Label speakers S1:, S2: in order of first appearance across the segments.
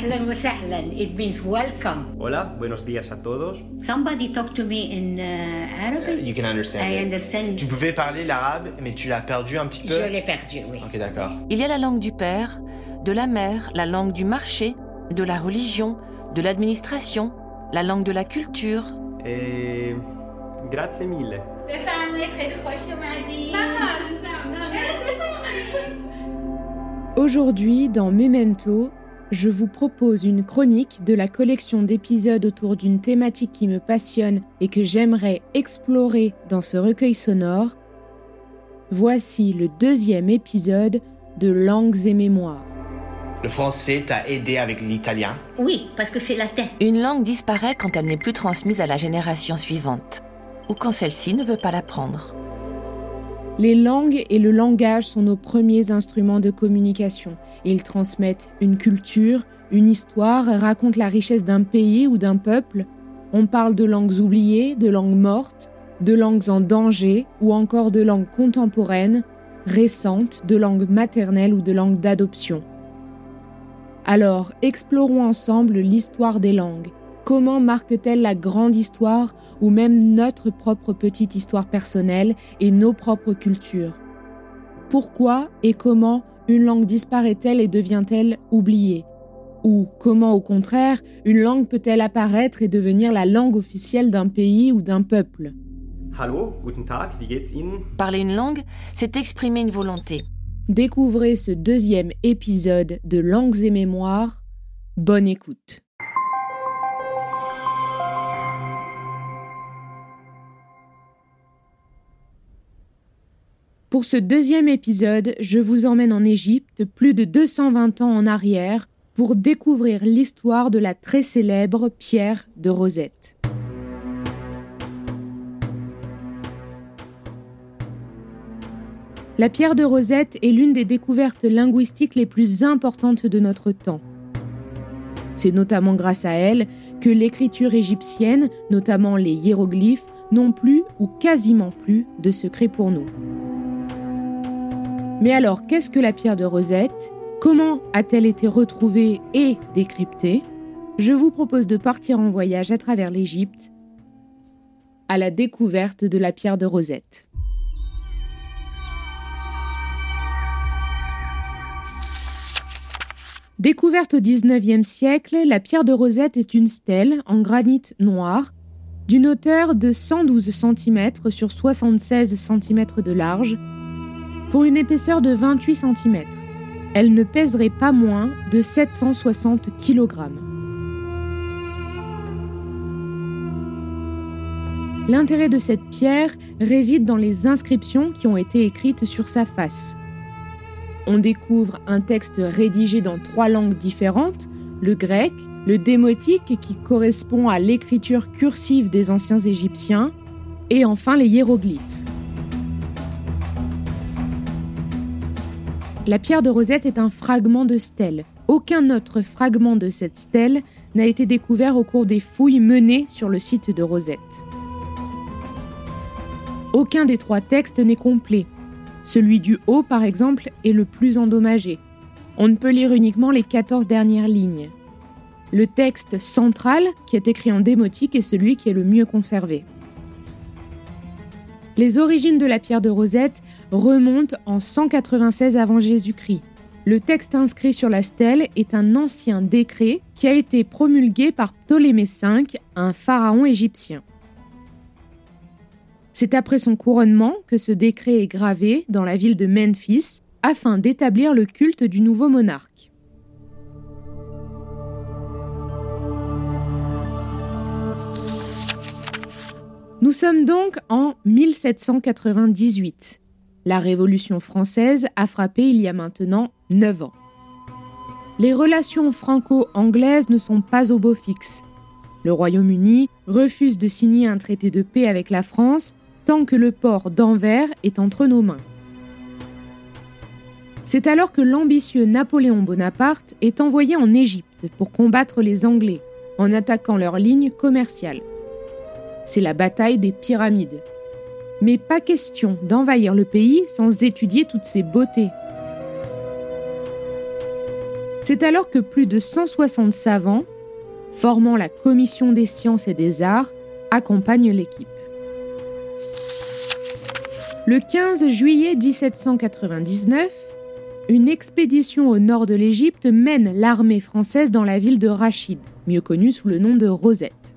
S1: Ahlan wa. It means welcome.
S2: Hola, buenos días a todos.
S1: Somebody talk to me in uh, Arabic?
S3: Uh, you can understand.
S1: I
S3: it.
S1: understand.
S3: Tu pouvais parler l'arabe, mais tu l'as perdu un petit peu.
S1: Je l'ai perdu, oui.
S3: Ok, d'accord.
S4: Il y a la langue du père, de la mère, la langue du marché, de la religion, de l'administration, la langue de la culture.
S2: Et grazie mille.
S5: Aujourd'hui, dans Memento, je vous propose une chronique de la collection d'épisodes autour d'une thématique qui me passionne et que j'aimerais explorer dans ce recueil sonore. Voici le deuxième épisode de Langues et Mémoires.
S3: Le français t'a aidé avec l'italien?
S1: Oui, parce que c'est latin.
S4: Une langue disparaît quand elle n'est plus transmise à la génération suivante, ou quand celle-ci ne veut pas l'apprendre.
S5: Les langues et le langage sont nos premiers instruments de communication. Ils transmettent une culture, une histoire, racontent la richesse d'un pays ou d'un peuple. On parle de langues oubliées, de langues mortes, de langues en danger ou encore de langues contemporaines, récentes, de langues maternelles ou de langues d'adoption. Alors, explorons ensemble l'histoire des langues. Comment marque-t-elle la grande histoire ou même notre propre petite histoire personnelle et nos propres cultures? Pourquoi et comment une langue disparaît-elle et devient-elle oubliée? Ou comment au contraire une langue peut-elle apparaître et devenir la langue officielle d'un pays ou d'un peuple?
S2: Hallo, guten Tag, wie geht's Ihnen?
S4: Parler une langue, c'est exprimer une volonté.
S5: Découvrez ce deuxième épisode de Langues et Mémoires. Bonne écoute. Pour ce deuxième épisode, je vous emmène en Égypte plus de 220 ans en arrière pour découvrir l'histoire de la très célèbre pierre de Rosette. La pierre de Rosette est l'une des découvertes linguistiques les plus importantes de notre temps. C'est notamment grâce à elle que l'écriture égyptienne, notamment les hiéroglyphes, n'ont plus ou quasiment plus de secret pour nous. Mais alors, qu'est-ce que la pierre de Rosette? Comment a-t-elle été retrouvée et décryptée? Je vous propose de partir en voyage à travers l'Égypte à la découverte de la pierre de Rosette. Découverte au XIXe siècle, la pierre de Rosette est une stèle en granit noir d'une hauteur de 112 cm sur 76 cm de large pour une épaisseur de 28 cm. Elle ne pèserait pas moins de 760 kg. L'intérêt de cette pierre réside dans les inscriptions qui ont été écrites sur sa face. On découvre un texte rédigé dans trois langues différentes, le grec, le démotique qui correspond à l'écriture cursive des anciens Égyptiens, et enfin les hiéroglyphes. La pierre de Rosette est un fragment de stèle. Aucun autre fragment de cette stèle n'a été découvert au cours des fouilles menées sur le site de Rosette. Aucun des trois textes n'est complet. Celui du haut, par exemple, est le plus endommagé. On ne peut lire uniquement les 14 dernières lignes. Le texte central, qui est écrit en démotique, est celui qui est le mieux conservé. Les origines de la pierre de Rosette remontent en 196 avant Jésus-Christ. Le texte inscrit sur la stèle est un ancien décret qui a été promulgué par Ptolémée V, un pharaon égyptien. C'est après son couronnement que ce décret est gravé dans la ville de Memphis afin d'établir le culte du nouveau monarque. Nous sommes donc en 1798. La Révolution française a frappé il y a maintenant 9 ans. Les relations franco-anglaises ne sont pas au beau fixe. Le Royaume-Uni refuse de signer un traité de paix avec la France tant que le port d'Anvers est entre nos mains. C'est alors que l'ambitieux Napoléon Bonaparte est envoyé en Égypte pour combattre les Anglais en attaquant leurs lignes commerciales. C'est la bataille des pyramides. Mais pas question d'envahir le pays sans étudier toutes ses beautés. C'est alors que plus de 160 savants, formant la Commission des sciences et des arts, accompagnent l'équipe. Le 15 juillet 1799, une expédition au nord de l'Égypte mène l'armée française dans la ville de Rachid, mieux connue sous le nom de Rosette.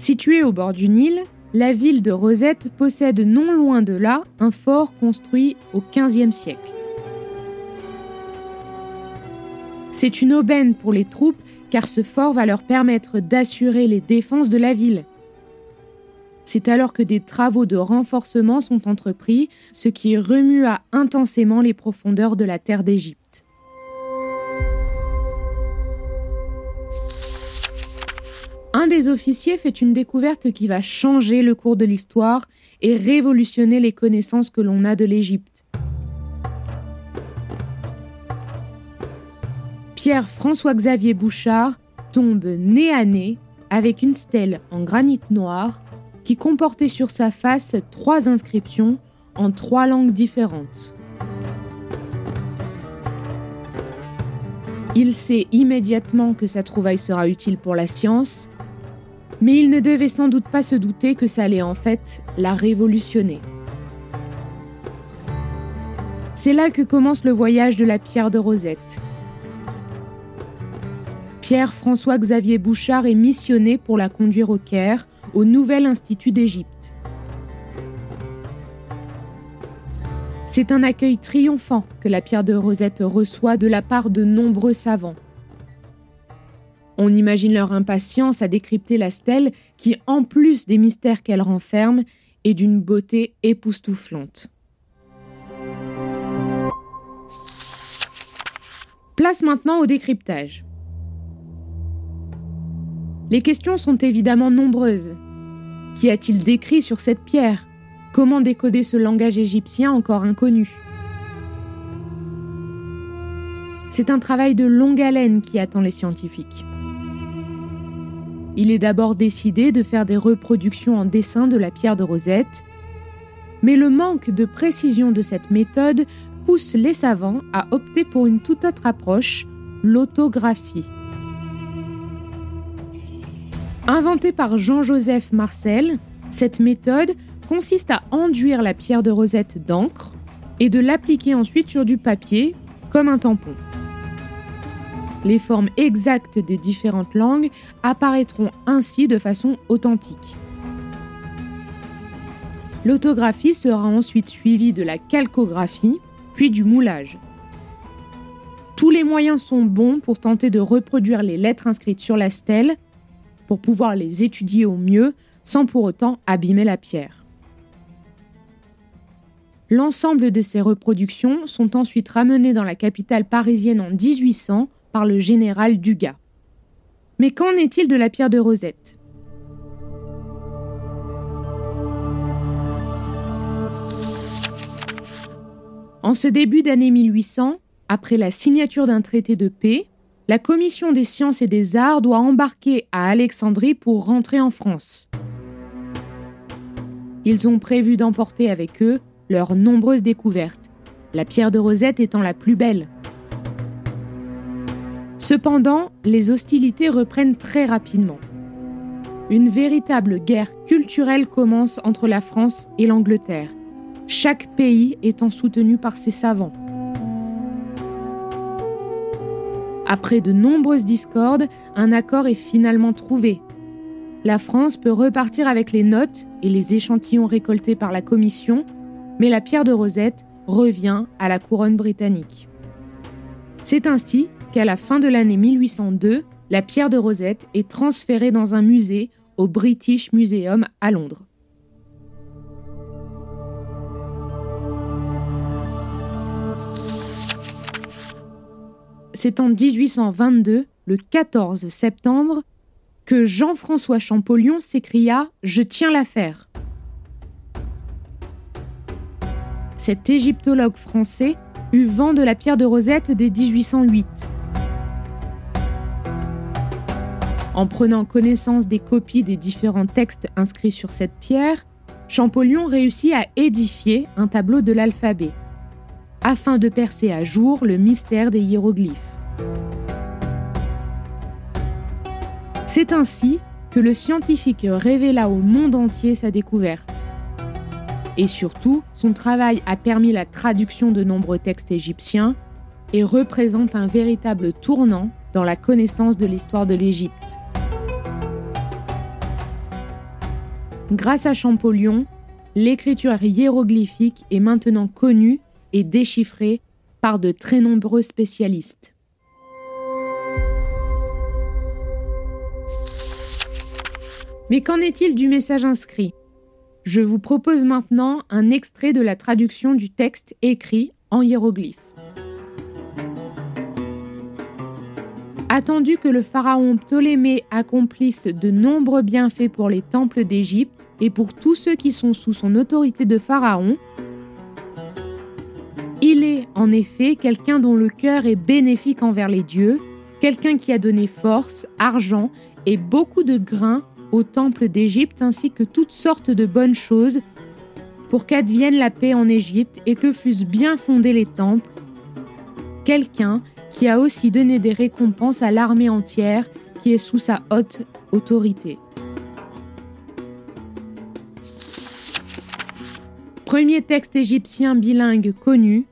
S5: Située au bord du Nil, la ville de Rosette possède non loin de là un fort construit au XVe siècle. C'est une aubaine pour les troupes car ce fort va leur permettre d'assurer les défenses de la ville. C'est alors que des travaux de renforcement sont entrepris, ce qui remua intensément les profondeurs de la terre d'Égypte. Un des officiers fait une découverte qui va changer le cours de l'histoire et révolutionner les connaissances que l'on a de l'Égypte. Pierre-François-Xavier Bouchard tombe nez à nez avec une stèle en granit noir qui comportait sur sa face trois inscriptions en trois langues différentes. Il sait immédiatement que sa trouvaille sera utile pour la science mais il ne devait sans doute pas se douter que ça allait en fait la révolutionner. C'est là que commence le voyage de la pierre de Rosette. Pierre-François Xavier Bouchard est missionné pour la conduire au Caire, au Nouvel Institut d'Égypte. C'est un accueil triomphant que la pierre de Rosette reçoit de la part de nombreux savants. On imagine leur impatience à décrypter la stèle qui, en plus des mystères qu'elle renferme, est d'une beauté époustouflante. Place maintenant au décryptage. Les questions sont évidemment nombreuses. Qu'y a-t-il décrit sur cette pierre? Comment décoder ce langage égyptien encore inconnu? C'est un travail de longue haleine qui attend les scientifiques. Il est d'abord décidé de faire des reproductions en dessin de la pierre de Rosette, mais le manque de précision de cette méthode pousse les savants à opter pour une toute autre approche, l'autographie. Inventée par Jean-Joseph Marcel, cette méthode consiste à enduire la pierre de Rosette d'encre et de l'appliquer ensuite sur du papier comme un tampon les formes exactes des différentes langues apparaîtront ainsi de façon authentique. L'autographie sera ensuite suivie de la calcographie, puis du moulage. Tous les moyens sont bons pour tenter de reproduire les lettres inscrites sur la stèle, pour pouvoir les étudier au mieux sans pour autant abîmer la pierre. L'ensemble de ces reproductions sont ensuite ramenées dans la capitale parisienne en 1800 par le général Dugas. Mais qu'en est-il de la pierre de Rosette? En ce début d'année 1800, après la signature d'un traité de paix, la Commission des sciences et des arts doit embarquer à Alexandrie pour rentrer en France. ils ont prévu d'emporter avec eux leurs nombreuses découvertes, la pierre de Rosette étant la plus belle. Cependant, les hostilités reprennent très rapidement. Une véritable guerre culturelle commence entre la France et l'Angleterre, chaque pays étant soutenu par ses savants. Après de nombreuses discordes, un accord est finalement trouvé. La France peut repartir avec les notes et les échantillons récoltés par la commission, mais la pierre de Rosette revient à la couronne britannique. C'est ainsi qu'à la fin de l'année 1802, la pierre de Rosette est transférée dans un musée au British Museum à Londres. c'est en 1822, le 14 septembre, que Jean-François Champollion s'écria Je tiens l'affaire. Cet égyptologue français eut vent de la pierre de Rosette dès 1808. En prenant connaissance des copies des différents textes inscrits sur cette pierre, Champollion réussit à édifier un tableau de l'alphabet, afin de percer à jour le mystère des hiéroglyphes. C'est ainsi que le scientifique révéla au monde entier sa découverte. Et surtout, son travail a permis la traduction de nombreux textes égyptiens et représente un véritable tournant dans la connaissance de l'histoire de l'Égypte. Grâce à Champollion, l'écriture hiéroglyphique est maintenant connue et déchiffrée par de très nombreux spécialistes. Mais qu'en est-il du message inscrit? Je vous propose maintenant un extrait de la traduction du texte écrit en hiéroglyphes. Attendu que le pharaon Ptolémée accomplisse de nombreux bienfaits pour les temples d'Égypte et pour tous ceux qui sont sous son autorité de pharaon, il est en effet quelqu'un dont le cœur est bénéfique envers les dieux, quelqu'un qui a donné force, argent et beaucoup de grains au temple d'Égypte ainsi que toutes sortes de bonnes choses pour qu'advienne la paix en Égypte et que fussent bien fondés les temples. Quelqu'un qui a aussi donné des récompenses à l'armée entière qui est sous sa haute autorité. Premier texte égyptien bilingue connu,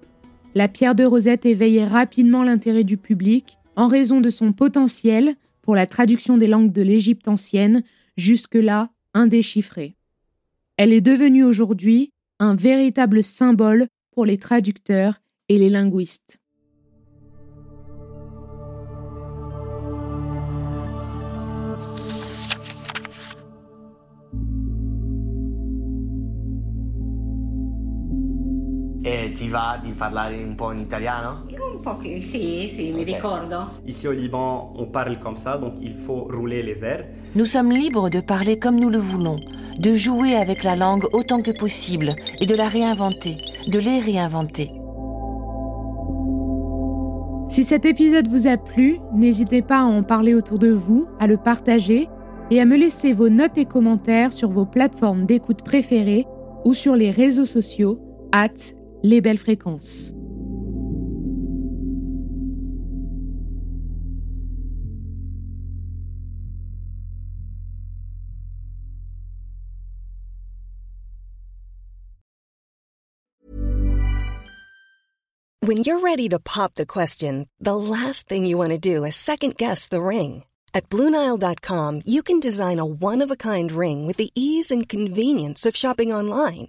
S5: la pierre de Rosette éveillait rapidement l'intérêt du public en raison de son potentiel pour la traduction des langues de l'Égypte ancienne jusque-là indéchiffrée. Elle est devenue aujourd'hui un véritable symbole pour les traducteurs et les linguistes.
S3: E ti va di parlare un po' in italiano?
S1: Un po' che sì, sì, mi ricordo.
S2: Ici au Liban, on parle comme ça, donc il faut rouler les airs.
S4: Nous sommes libres de parler comme nous le voulons, de jouer avec la langue autant que possible et de la réinventer, de les réinventer.
S5: Si cet épisode vous a plu, n'hésitez pas à en parler autour de vous, à le partager et à me laisser vos notes et commentaires sur vos plateformes d'écoute préférées ou sur les réseaux sociaux at les belles fréquences.
S6: When you're ready to pop the question, the last thing you want to do is second guess the ring. At Bluenile.com, you can design a one of a kind ring with the ease and convenience of shopping online.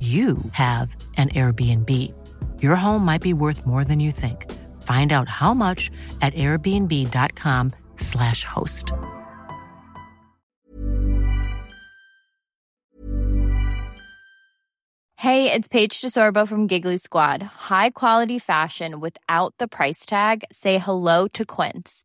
S7: you have an Airbnb. Your home might be worth more than you think. Find out how much at airbnb.com/slash host.
S8: Hey, it's Paige DeSorbo from Giggly Squad. High quality fashion without the price tag. Say hello to Quince.